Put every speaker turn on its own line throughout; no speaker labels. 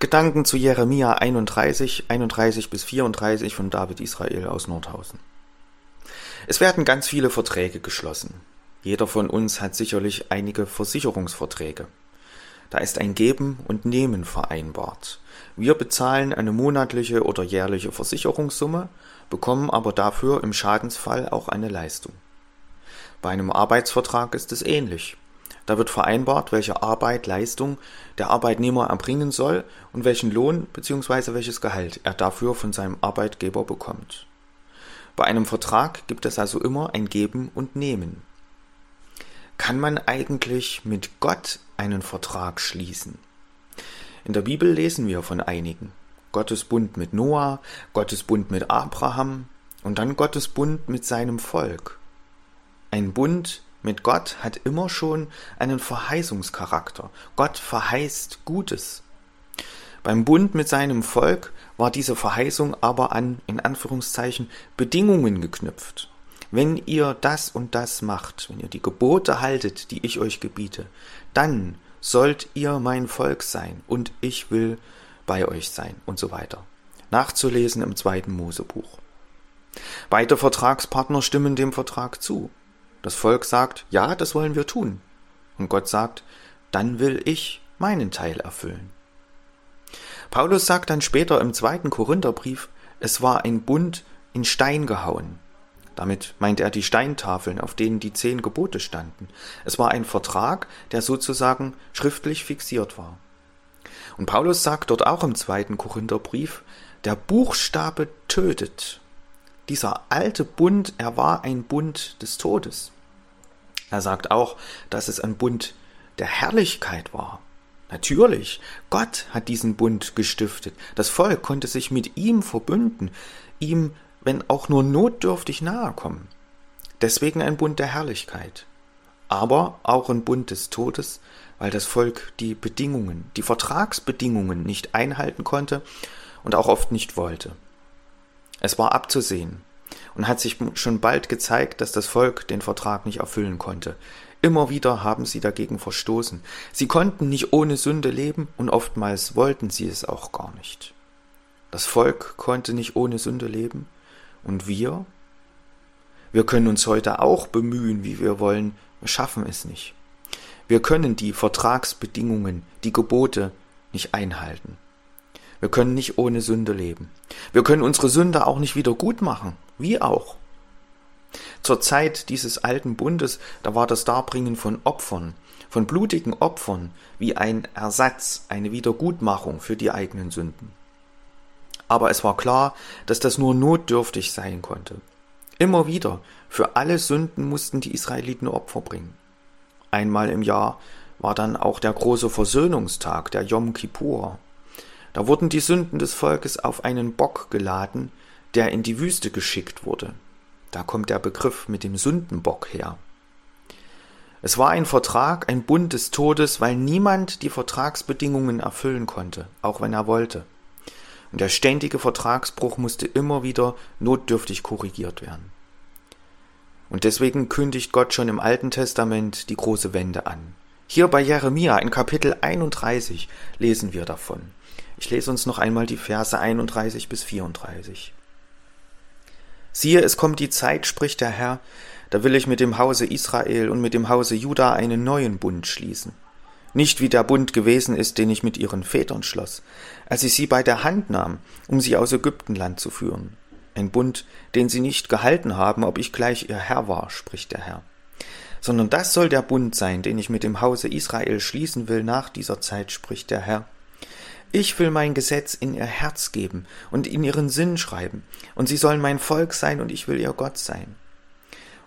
Gedanken zu Jeremia 31, 31 bis 34 von David Israel aus Nordhausen. Es werden ganz viele Verträge geschlossen. Jeder von uns hat sicherlich einige Versicherungsverträge. Da ist ein Geben und Nehmen vereinbart. Wir bezahlen eine monatliche oder jährliche Versicherungssumme, bekommen aber dafür im Schadensfall auch eine Leistung. Bei einem Arbeitsvertrag ist es ähnlich. Da wird vereinbart, welche Arbeit, Leistung der Arbeitnehmer erbringen soll und welchen Lohn bzw. welches Gehalt er dafür von seinem Arbeitgeber bekommt. Bei einem Vertrag gibt es also immer ein Geben und Nehmen. Kann man eigentlich mit Gott einen Vertrag schließen? In der Bibel lesen wir von einigen. Gottes Bund mit Noah, Gottes Bund mit Abraham und dann Gottes Bund mit seinem Volk. Ein Bund mit Gott hat immer schon einen Verheißungscharakter. Gott verheißt Gutes. Beim Bund mit seinem Volk war diese Verheißung aber an, in Anführungszeichen, Bedingungen geknüpft. Wenn ihr das und das macht, wenn ihr die Gebote haltet, die ich euch gebiete, dann sollt ihr mein Volk sein und ich will bei euch sein und so weiter. Nachzulesen im zweiten Mosebuch. Beide Vertragspartner stimmen dem Vertrag zu. Das Volk sagt, ja, das wollen wir tun. Und Gott sagt, dann will ich meinen Teil erfüllen. Paulus sagt dann später im zweiten Korintherbrief, es war ein Bund in Stein gehauen. Damit meint er die Steintafeln, auf denen die zehn Gebote standen. Es war ein Vertrag, der sozusagen schriftlich fixiert war. Und Paulus sagt dort auch im zweiten Korintherbrief, der Buchstabe tötet. Dieser alte Bund, er war ein Bund des Todes. Er sagt auch, dass es ein Bund der Herrlichkeit war. Natürlich, Gott hat diesen Bund gestiftet. Das Volk konnte sich mit ihm verbünden, ihm, wenn auch nur notdürftig nahe kommen. Deswegen ein Bund der Herrlichkeit. Aber auch ein Bund des Todes, weil das Volk die Bedingungen, die Vertragsbedingungen nicht einhalten konnte und auch oft nicht wollte. Es war abzusehen und hat sich schon bald gezeigt, dass das Volk den Vertrag nicht erfüllen konnte. Immer wieder haben sie dagegen verstoßen. Sie konnten nicht ohne Sünde leben und oftmals wollten sie es auch gar nicht. Das Volk konnte nicht ohne Sünde leben und wir? Wir können uns heute auch bemühen, wie wir wollen, wir schaffen es nicht. Wir können die Vertragsbedingungen, die Gebote nicht einhalten. Wir können nicht ohne Sünde leben. Wir können unsere Sünde auch nicht wieder gut machen. Wie auch. Zur Zeit dieses alten Bundes, da war das Darbringen von Opfern, von blutigen Opfern, wie ein Ersatz, eine Wiedergutmachung für die eigenen Sünden. Aber es war klar, dass das nur notdürftig sein konnte. Immer wieder, für alle Sünden mussten die Israeliten Opfer bringen. Einmal im Jahr war dann auch der große Versöhnungstag, der Yom Kippur. Da wurden die Sünden des Volkes auf einen Bock geladen, der in die Wüste geschickt wurde. Da kommt der Begriff mit dem Sündenbock her. Es war ein Vertrag, ein Bund des Todes, weil niemand die Vertragsbedingungen erfüllen konnte, auch wenn er wollte. Und der ständige Vertragsbruch musste immer wieder notdürftig korrigiert werden. Und deswegen kündigt Gott schon im Alten Testament die große Wende an. Hier bei Jeremia in Kapitel 31 lesen wir davon. Ich lese uns noch einmal die Verse 31 bis 34. Siehe, es kommt die Zeit, spricht der Herr, da will ich mit dem Hause Israel und mit dem Hause Juda einen neuen Bund schließen. Nicht wie der Bund gewesen ist, den ich mit ihren Vätern schloss, als ich sie bei der Hand nahm, um sie aus Ägyptenland zu führen ein Bund, den sie nicht gehalten haben, ob ich gleich ihr Herr war, spricht der Herr. Sondern das soll der Bund sein, den ich mit dem Hause Israel schließen will nach dieser Zeit, spricht der Herr. Ich will mein Gesetz in ihr Herz geben und in ihren Sinn schreiben, und sie sollen mein Volk sein, und ich will ihr Gott sein.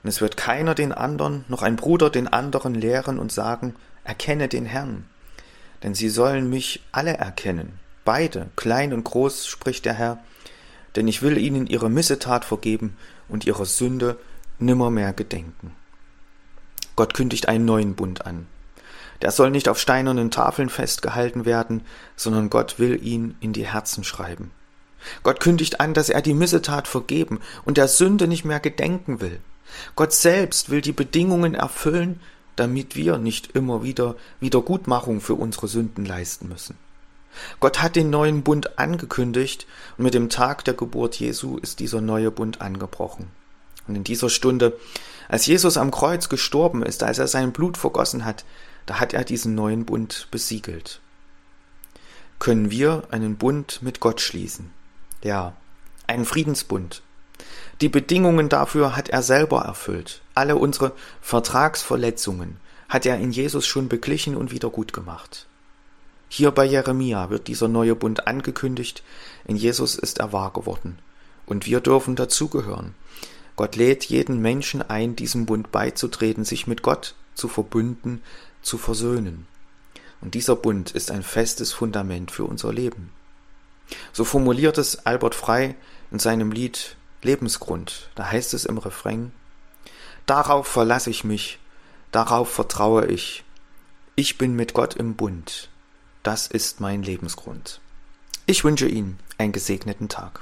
Und es wird keiner den andern, noch ein Bruder den anderen lehren und sagen, erkenne den Herrn. Denn sie sollen mich alle erkennen, beide, klein und groß, spricht der Herr, denn ich will ihnen ihre Missetat vergeben und ihrer Sünde nimmermehr gedenken. Gott kündigt einen neuen Bund an. Der soll nicht auf steinernen Tafeln festgehalten werden, sondern Gott will ihn in die Herzen schreiben. Gott kündigt an, dass er die Missetat vergeben und der Sünde nicht mehr gedenken will. Gott selbst will die Bedingungen erfüllen, damit wir nicht immer wieder Wiedergutmachung für unsere Sünden leisten müssen. Gott hat den neuen Bund angekündigt und mit dem Tag der Geburt Jesu ist dieser neue Bund angebrochen. Und in dieser Stunde, als Jesus am Kreuz gestorben ist, als er sein Blut vergossen hat, da hat er diesen neuen Bund besiegelt. Können wir einen Bund mit Gott schließen? Ja, einen Friedensbund. Die Bedingungen dafür hat er selber erfüllt. Alle unsere Vertragsverletzungen hat er in Jesus schon beglichen und wieder gut gemacht. Hier bei Jeremia wird dieser neue Bund angekündigt, in Jesus ist er wahr geworden. Und wir dürfen dazugehören. Gott lädt jeden Menschen ein, diesem Bund beizutreten, sich mit Gott zu verbünden, zu versöhnen. Und dieser Bund ist ein festes Fundament für unser Leben. So formuliert es Albert Frei in seinem Lied Lebensgrund. Da heißt es im Refrain, Darauf verlasse ich mich, darauf vertraue ich. Ich bin mit Gott im Bund. Das ist mein Lebensgrund. Ich wünsche Ihnen einen gesegneten Tag.